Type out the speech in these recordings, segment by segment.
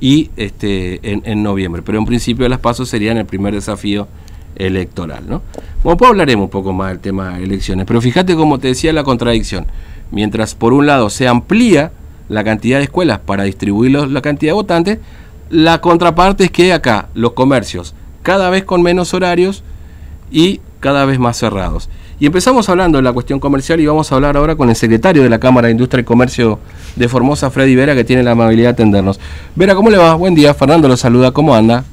y este, en, noviembre. Pero en principio las pasos serían el primer desafío electoral. ¿no? Bueno, pues hablaremos un poco más del tema de elecciones, pero fíjate como te decía la contradicción. Mientras por un lado se amplía la cantidad de escuelas para distribuir la cantidad de votantes, la contraparte es que acá los comercios cada vez con menos horarios y cada vez más cerrados. Y empezamos hablando de la cuestión comercial y vamos a hablar ahora con el secretario de la Cámara de Industria y Comercio de Formosa, Freddy Vera, que tiene la amabilidad de atendernos. Vera, ¿cómo le va? Buen día. Fernando lo saluda. ¿Cómo anda?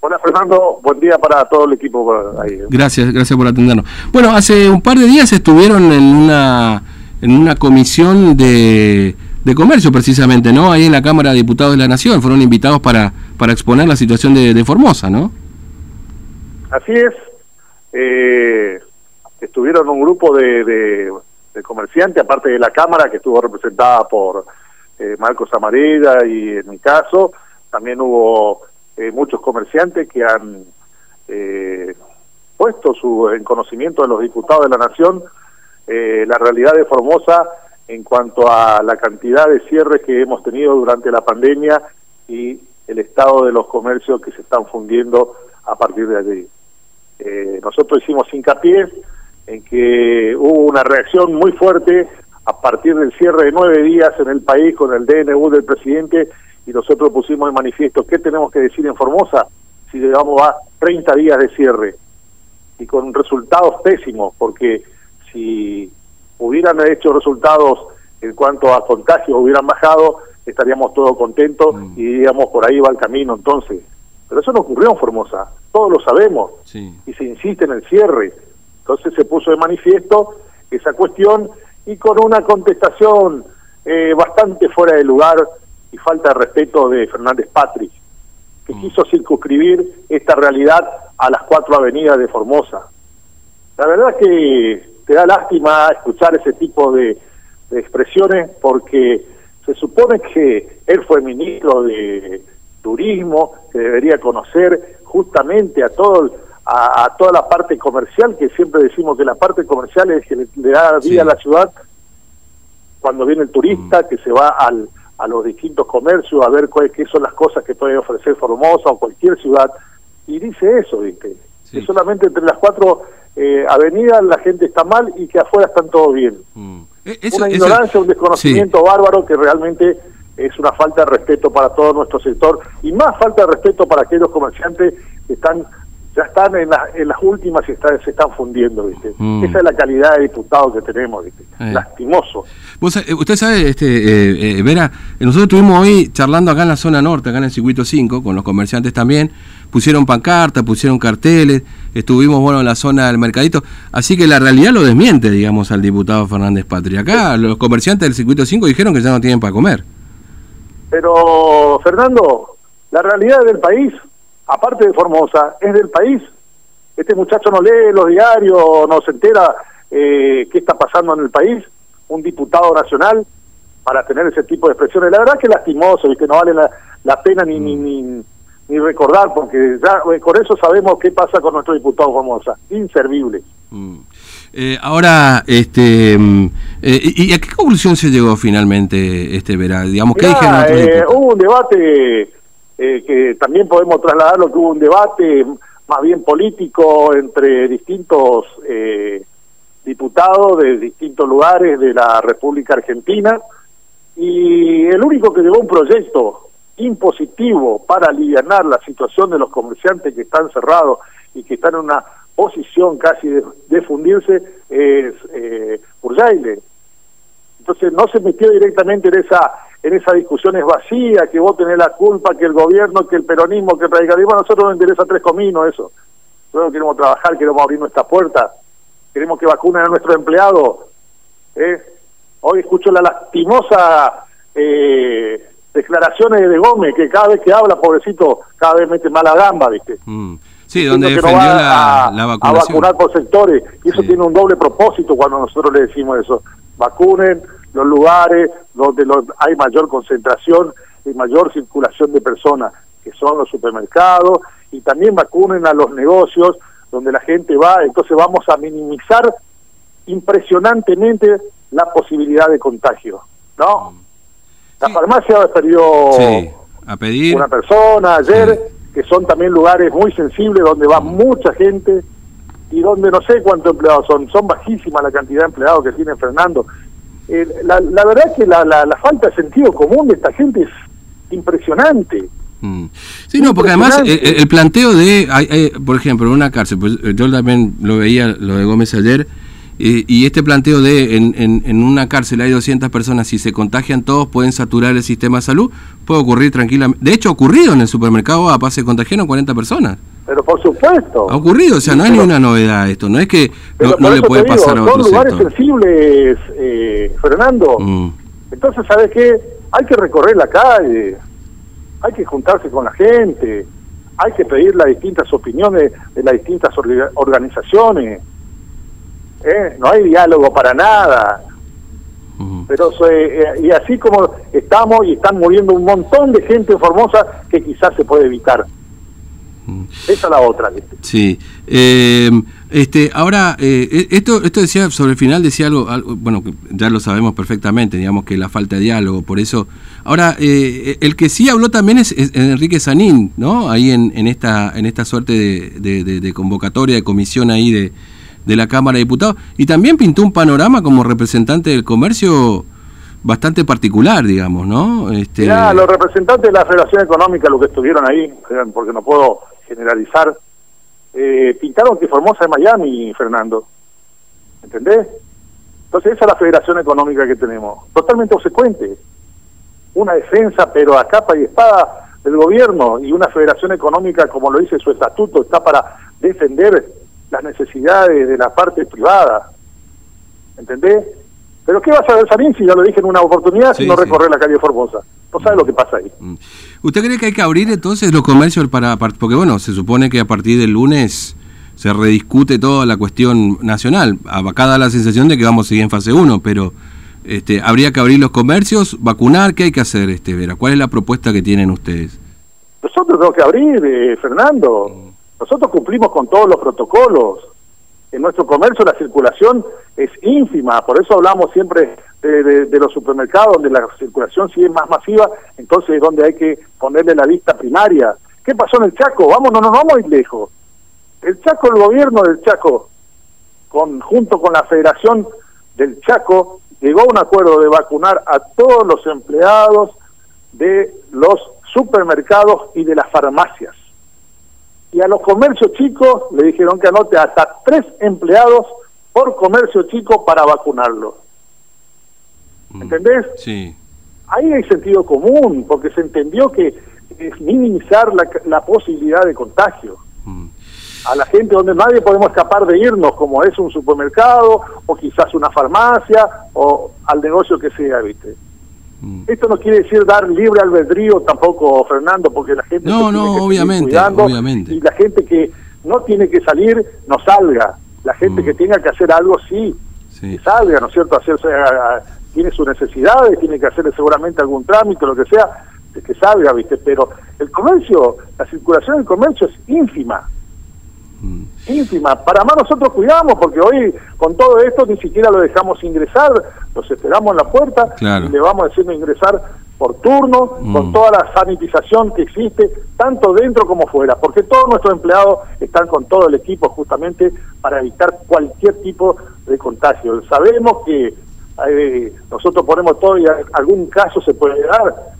Hola Fernando, buen día para todo el equipo. Ahí. Gracias, gracias por atendernos. Bueno, hace un par de días estuvieron en una, en una comisión de, de comercio precisamente, ¿no? Ahí en la Cámara de Diputados de la Nación. Fueron invitados para, para exponer la situación de, de Formosa, ¿no? Así es. Eh, estuvieron un grupo de, de, comerciantes, aparte de la Cámara, que estuvo representada por eh, Marcos Amareda y en mi caso, también hubo eh, muchos comerciantes que han eh, puesto su, en conocimiento de los diputados de la Nación eh, la realidad de Formosa en cuanto a la cantidad de cierres que hemos tenido durante la pandemia y el estado de los comercios que se están fundiendo a partir de allí. Eh, nosotros hicimos hincapié en que hubo una reacción muy fuerte a partir del cierre de nueve días en el país con el DNU del presidente y nosotros pusimos en manifiesto qué tenemos que decir en Formosa si llegamos a 30 días de cierre y con resultados pésimos porque si hubieran hecho resultados en cuanto a contagios hubieran bajado estaríamos todos contentos mm. y diríamos por ahí va el camino entonces pero eso no ocurrió en Formosa todos lo sabemos y se insiste en el cierre entonces se puso de manifiesto esa cuestión y con una contestación eh, bastante fuera de lugar y falta de respeto de Fernández Patri, que mm. quiso circunscribir esta realidad a las cuatro avenidas de Formosa. La verdad es que te da lástima escuchar ese tipo de, de expresiones porque se supone que él fue ministro de turismo, que debería conocer justamente a todo el a, toda la parte comercial, que siempre decimos que la parte comercial es que le, da vida a la ciudad cuando viene el turista, mm. que se va al, a los distintos comercios a ver cuáles qué son las cosas que puede ofrecer Formosa o cualquier ciudad, y dice eso, ¿viste? Que solamente entre las cuatro eh, avenidas la gente está mal y que afuera están todos bien. Mm. E, una ignorancia, un desconocimiento bárbaro que realmente es una falta de respeto para todo nuestro sector y más falta de respeto para aquellos comerciantes que están ya están en, en las últimas y se están fundiendo, ¿viste? Mm. Esa es la calidad de diputados que tenemos, ¿viste? Eh. Lastimoso. Eh, usted sabe, este, eh, Vera, nosotros estuvimos hoy charlando acá en la zona norte, acá en el circuito 5, con los comerciantes también, pusieron pancartas, pusieron carteles, estuvimos, bueno, en la zona del mercadito, así que la realidad lo desmiente, digamos, al diputado Fernández Patria. Acá los comerciantes del circuito 5 dijeron que ya no tienen para comer. Pero, Fernando, la realidad del país aparte de Formosa, es del país. Este muchacho no lee los diarios, no se entera eh, qué está pasando en el país, un diputado nacional, para tener ese tipo de expresiones. La verdad que es lastimoso y que no vale la, pena ni, ni, ni, ni, recordar, porque ya eh, con eso sabemos qué pasa con nuestro diputado Formosa. Inservible. Mm. Eh, ahora, este, mm, ¿y a qué conclusión se llegó finalmente, este Vera? Digamos, ¿qué dijeron Hubo un debate eh, que también podemos trasladarlo que hubo un debate más bien político entre distintos eh, diputados de distintos lugares de la República Argentina y el único que llevó un proyecto impositivo para aliviar la situación de los comerciantes que están cerrados y que están en una posición casi de, fundirse es eh, Urjaile. Entonces no se metió directamente en esa en esa discusión es vacía, que vos tenés la culpa, que el gobierno, que el peronismo, que el radicalismo, a nosotros nos interesa tres cominos eso. Nosotros queremos trabajar, queremos abrir nuestra puerta, queremos que vacunen a nuestros empleados. ¿eh? Hoy escucho la lastimosa eh, declaraciones de Gómez, que cada vez que habla, pobrecito, cada vez mete mala gamba, ¿viste? Mm. Sí, donde defendió la, a, vacunación. a vacunar por sectores. Y eso tiene un doble propósito cuando nosotros le decimos eso. Vacunen, los lugares donde hay mayor concentración y mayor circulación de personas, que son los supermercados, y también vacunen a los negocios donde la gente va, entonces vamos a minimizar impresionantemente la posibilidad de contagio, ¿no? La farmacia perdió a pedir. una persona ayer, que son también lugares muy sensibles donde va mucha gente y donde no sé cuántos empleados son, son bajísimas la cantidad de empleados que tiene Fernando. Eh, la, la, verdad es que la, la, falta de sentido común de esta gente es impresionante. Mm. Sí, no, porque además eh, eh, el, planteo de, por ejemplo, en una cárcel, pues yo también lo veía, lo de Gómez ayer, y este planteo de en, en, en, una cárcel hay 200 personas, si se contagian todos pueden saturar el sistema de salud, puede ocurrir tranquilamente. De hecho, ha ocurrido en el supermercado, a pase contagiaron 40 personas. Pero por supuesto. Ha ocurrido, o sea, no es ninguna novedad esto, no es que no, le puede pasar a otro Son lugares sensibles, eh, Fernando. Mm. Entonces, ¿sabes qué? Hay que recorrer la calle, hay que juntarse con la gente, hay que pedir las distintas opiniones de las distintas organizaciones ¿eh? no hay diálogo para nada. Pero eh, y así como estamos y están muriendo un montón de gente en Formosa que quizás se puede evitar. Esa es la otra. Sí. Eh, este, ahora, eh, esto, esto decía sobre el final, decía algo, bueno, ya lo sabemos perfectamente, digamos que la falta de diálogo, por eso. Ahora, el que sí habló también es, Enrique Sanín, ¿no? Ahí en, en, esta, en esta suerte de, de convocatoria, de comisión ahí de, de la Cámara de Diputados y también pintó un panorama como representante del comercio bastante particular, digamos, ¿no? Este... los representantes de la Federación Económica, los que estuvieron ahí, porque no puedo generalizar, eh, pintaron que Formosa es Miami, Fernando. ¿Entendés? Entonces esa es la Federación Económica que tenemos, totalmente consecuente. Una defensa, pero a capa y espada del gobierno y una federación económica, como lo dice su estatuto, está para defender las necesidades de la parte privada. ¿Entendés? Pero ¿qué vas a ver salir si ya lo dije en una oportunidad si no recorrer la calle Formosa? No sabes lo que pasa ahí. Mm. ¿Usted cree que hay que abrir entonces los comercios para, porque bueno, se supone que a partir del lunes se rediscute toda la cuestión nacional. Acá da la sensación de que vamos a seguir en fase 1, pero este, habría que abrir los comercios, vacunar, ¿qué hay que hacer, este Vera? ¿Cuál es la propuesta que tienen ustedes? Nosotros tenemos que abrir, eh, Fernando. Nosotros cumplimos con todos los protocolos. En nuestro comercio la circulación es ínfima, por eso hablamos siempre de, los supermercados donde la circulación sigue más masiva, entonces es donde hay que ponerle la vista primaria. ¿Qué pasó en el Chaco? Vamos, no nos vamos a ir lejos. El Chaco, el gobierno del Chaco, junto con la Federación del Chaco, llegó a un acuerdo de vacunar a todos los empleados de los supermercados y de las farmacias y a los comercios chicos le dijeron que anote hasta tres empleados por comercio chico para vacunarlo. Mm. ¿Entendés? Sí. Ahí hay sentido común, porque se entendió que es minimizar la, la posibilidad de contagio. Mm. A la gente donde nadie podemos escapar de irnos, como es un supermercado, o quizás una farmacia, o al negocio que sea, ¿viste? Mm. Esto no quiere decir dar libre albedrío tampoco, Fernando, porque la gente... No, no, obviamente, obviamente. Y la gente que no tiene que salir, no salga. La gente mm. que tenga que hacer algo, sí, que salga, ¿no es cierto? Hacerse, tiene sus necesidades, tiene que hacer seguramente algún trámite, lo que sea, que salga, ¿viste? Pero el comercio, la circulación del comercio es ínfima ínfima. Para más nosotros cuidamos, porque hoy con todo esto ni siquiera lo dejamos ingresar, los esperamos en la puerta y le vamos haciendo ingresar por turno, con mm. toda la sanitización que existe, tanto dentro como fuera, porque todos nuestros empleados están con todo el equipo justamente para evitar cualquier tipo de contagio. Sabemos que eh, nosotros ponemos todo y algún caso se puede dar,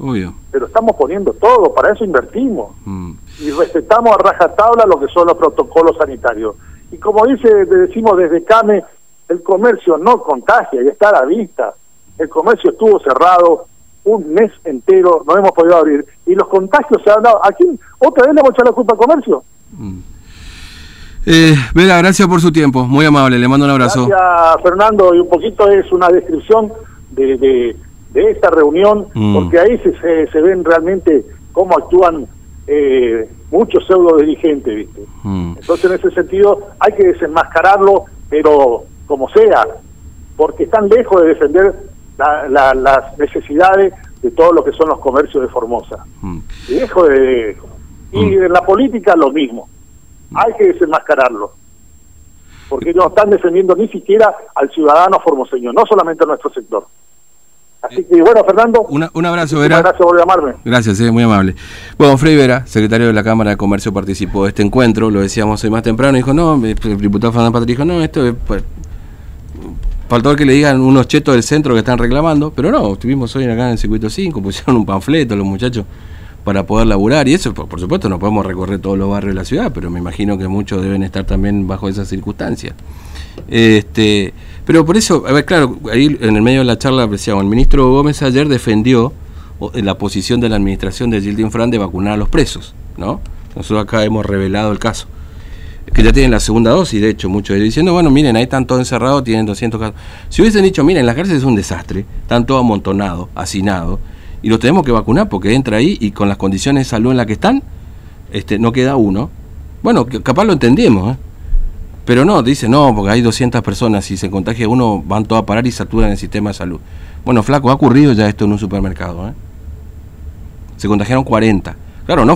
pero estamos poniendo todo, para eso invertimos. Mm y respetamos a rajatabla lo que son los protocolos sanitarios. Y como dice, decimos desde CAME, el comercio no contagia y está a la vista. El comercio estuvo cerrado un mes entero, no hemos podido abrir. Y los contagios se han dado. ¿A quién? ¿Otra vez le hemos echado la culpa al comercio? Mm. Eh, Vera, gracias por su tiempo, muy amable, le mando un abrazo. Gracias, Fernando, y un poquito es una descripción de, de, esta reunión, mm. porque ahí se, se ven realmente cómo actúan eh, muchos pseudo dirigentes, ¿viste? Mm. Entonces, en ese sentido, hay que desenmascararlo, pero como sea, porque están lejos de defender las necesidades de todo lo que son los comercios de Formosa. Mm. Lejos de. Y mm. en la política, lo mismo. Hay que desenmascararlo. Porque no están defendiendo ni siquiera al ciudadano formoseño, no solamente a nuestro sector. Así que bueno, Fernando. un abrazo, Vera. Gracias por llamarme. Gracias, eh, muy amable. Bueno, Frei Vera, secretario de la Cámara de Comercio, participó de este encuentro, lo decíamos hoy más temprano, dijo, no, el diputado Fernando Patri dijo, no, esto es... Pues, faltó que le digan unos chetos del centro que están reclamando, pero no, estuvimos hoy acá en el circuito 5, pusieron un panfleto los muchachos para poder laburar y eso, por, supuesto, no podemos recorrer todos los barrios de la ciudad, pero me imagino que muchos deben estar también bajo esas circunstancias. Este, pero por eso, a ver, claro, ahí en el medio de la charla apreciamos, el ministro Gómez ayer defendió la posición de la administración de Gildin Fran de vacunar a los presos, ¿no? Nosotros acá hemos revelado el caso. Que ya tienen la segunda dosis, de hecho, muchos diciendo, bueno, miren, ahí están todos encerrados, tienen 200 casos. Si hubiesen dicho, miren, la cárcel es un desastre, están todos amontonados, hacinados, y los tenemos que vacunar porque entra ahí y con las condiciones de salud en las que están, este, no queda uno. Bueno, capaz lo entendemos, ¿eh? Pero no, dice, no, porque hay 200 personas, si se contagia uno, van todos a parar y saturan el sistema de salud. Bueno, flaco, ha ocurrido ya esto en un supermercado. ¿eh? Se contagiaron 40. Claro, no